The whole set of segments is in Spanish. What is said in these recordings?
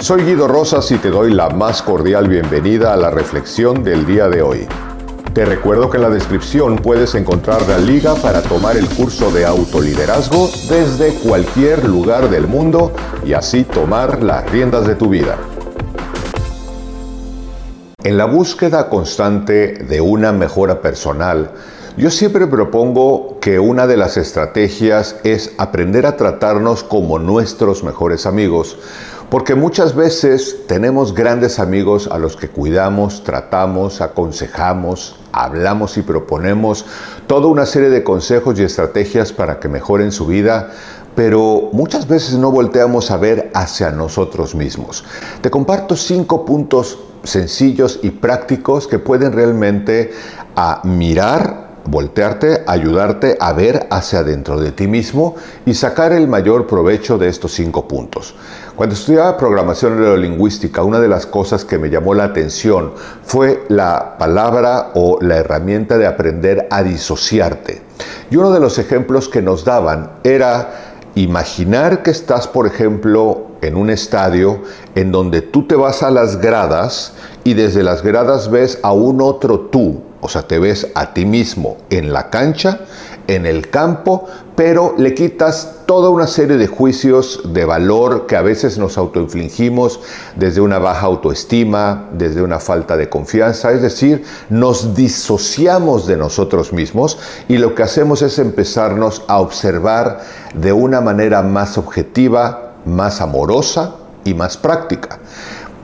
Soy Guido Rosas y te doy la más cordial bienvenida a la reflexión del día de hoy. Te recuerdo que en la descripción puedes encontrar la liga para tomar el curso de autoliderazgo desde cualquier lugar del mundo y así tomar las riendas de tu vida. En la búsqueda constante de una mejora personal, yo siempre propongo que una de las estrategias es aprender a tratarnos como nuestros mejores amigos, porque muchas veces tenemos grandes amigos a los que cuidamos, tratamos, aconsejamos, hablamos y proponemos toda una serie de consejos y estrategias para que mejoren su vida, pero muchas veces no volteamos a ver hacia nosotros mismos. Te comparto cinco puntos sencillos y prácticos que pueden realmente a mirar voltearte, ayudarte a ver hacia adentro de ti mismo y sacar el mayor provecho de estos cinco puntos. Cuando estudiaba programación neurolingüística, una de las cosas que me llamó la atención fue la palabra o la herramienta de aprender a disociarte. Y uno de los ejemplos que nos daban era imaginar que estás, por ejemplo, en un estadio en donde tú te vas a las gradas y desde las gradas ves a un otro tú, o sea, te ves a ti mismo en la cancha, en el campo, pero le quitas toda una serie de juicios de valor que a veces nos autoinfligimos desde una baja autoestima, desde una falta de confianza, es decir, nos disociamos de nosotros mismos y lo que hacemos es empezarnos a observar de una manera más objetiva, más amorosa y más práctica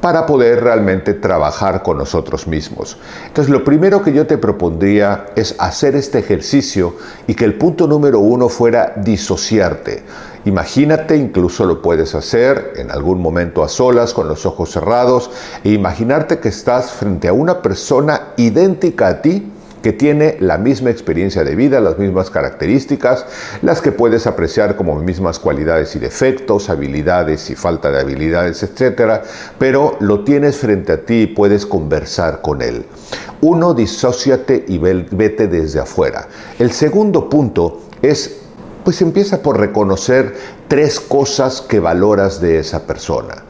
para poder realmente trabajar con nosotros mismos. Entonces, lo primero que yo te propondría es hacer este ejercicio y que el punto número uno fuera disociarte. Imagínate, incluso lo puedes hacer en algún momento a solas, con los ojos cerrados, e imaginarte que estás frente a una persona idéntica a ti, que tiene la misma experiencia de vida, las mismas características, las que puedes apreciar como mismas cualidades y defectos, habilidades y falta de habilidades, etc. Pero lo tienes frente a ti y puedes conversar con él. Uno, disóciate y vete desde afuera. El segundo punto es pues empieza por reconocer tres cosas que valoras de esa persona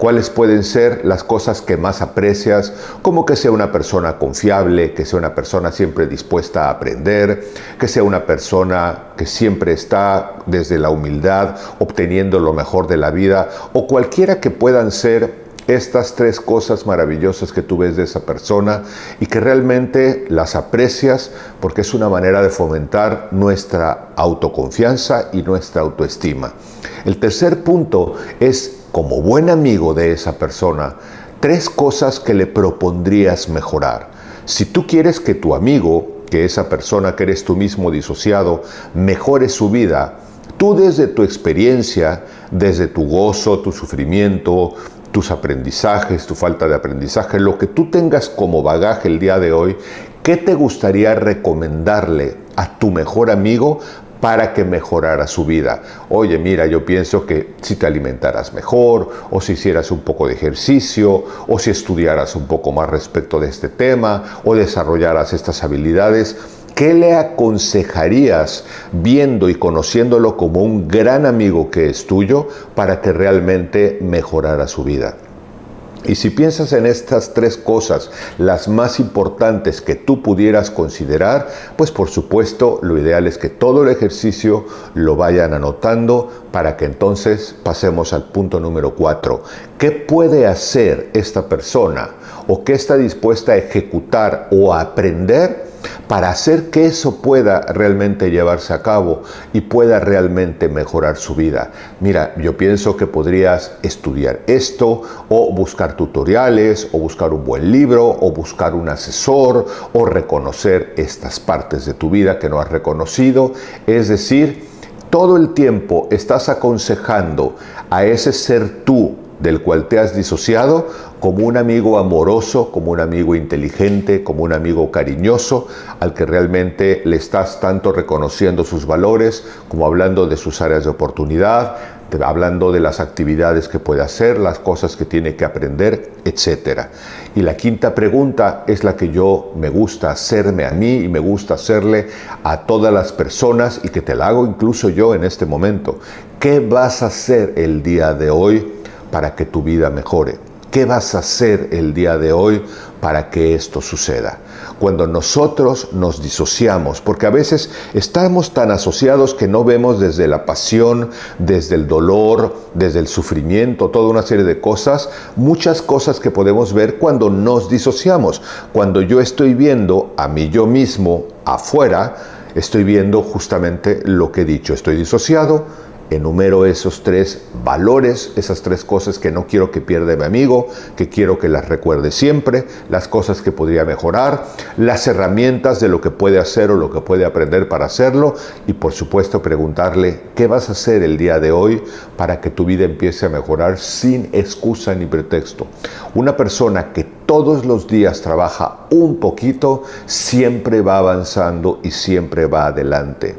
cuáles pueden ser las cosas que más aprecias, como que sea una persona confiable, que sea una persona siempre dispuesta a aprender, que sea una persona que siempre está desde la humildad obteniendo lo mejor de la vida, o cualquiera que puedan ser estas tres cosas maravillosas que tú ves de esa persona y que realmente las aprecias porque es una manera de fomentar nuestra autoconfianza y nuestra autoestima. El tercer punto es como buen amigo de esa persona, tres cosas que le propondrías mejorar. Si tú quieres que tu amigo, que esa persona que eres tú mismo disociado, mejore su vida, tú desde tu experiencia, desde tu gozo, tu sufrimiento, tus aprendizajes, tu falta de aprendizaje, lo que tú tengas como bagaje el día de hoy, ¿qué te gustaría recomendarle a tu mejor amigo para que mejorara su vida. Oye, mira, yo pienso que si te alimentaras mejor, o si hicieras un poco de ejercicio, o si estudiaras un poco más respecto de este tema, o desarrollaras estas habilidades, ¿qué le aconsejarías viendo y conociéndolo como un gran amigo que es tuyo para que realmente mejorara su vida? Y si piensas en estas tres cosas, las más importantes que tú pudieras considerar, pues por supuesto lo ideal es que todo el ejercicio lo vayan anotando para que entonces pasemos al punto número cuatro. ¿Qué puede hacer esta persona o qué está dispuesta a ejecutar o a aprender? Para hacer que eso pueda realmente llevarse a cabo y pueda realmente mejorar su vida. Mira, yo pienso que podrías estudiar esto o buscar tutoriales o buscar un buen libro o buscar un asesor o reconocer estas partes de tu vida que no has reconocido. Es decir, todo el tiempo estás aconsejando a ese ser tú del cual te has disociado como un amigo amoroso, como un amigo inteligente, como un amigo cariñoso, al que realmente le estás tanto reconociendo sus valores, como hablando de sus áreas de oportunidad, hablando de las actividades que puede hacer, las cosas que tiene que aprender, etc. Y la quinta pregunta es la que yo me gusta hacerme a mí y me gusta hacerle a todas las personas y que te la hago incluso yo en este momento. ¿Qué vas a hacer el día de hoy? Para que tu vida mejore. ¿Qué vas a hacer el día de hoy para que esto suceda? Cuando nosotros nos disociamos, porque a veces estamos tan asociados que no vemos desde la pasión, desde el dolor, desde el sufrimiento, toda una serie de cosas, muchas cosas que podemos ver cuando nos disociamos. Cuando yo estoy viendo a mí yo mismo afuera, estoy viendo justamente lo que he dicho, estoy disociado, enumero esos tres valores, esas tres cosas que no quiero que pierda mi amigo, que quiero que las recuerde siempre, las cosas que podría mejorar, las herramientas de lo que puede hacer o lo que puede aprender para hacerlo y por supuesto preguntarle qué vas a hacer el día de hoy para que tu vida empiece a mejorar sin excusa ni pretexto. Una persona que todos los días trabaja un poquito siempre va avanzando y siempre va adelante.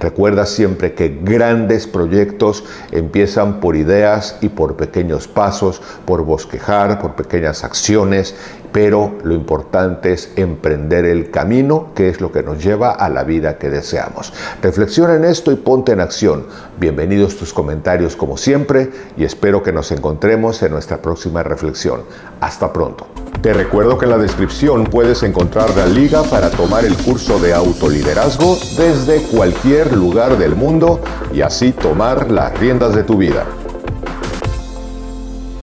Recuerda siempre que grandes proyectos empiezan por ideas y por pequeños pasos, por bosquejar, por pequeñas acciones, pero lo importante es emprender el camino, que es lo que nos lleva a la vida que deseamos. Reflexiona en esto y ponte en acción. Bienvenidos tus comentarios como siempre y espero que nos encontremos en nuestra próxima reflexión. Hasta pronto. Te recuerdo que en la descripción puedes encontrar la liga para tomar el curso de autoliderazgo desde cualquier lugar del mundo y así tomar las riendas de tu vida.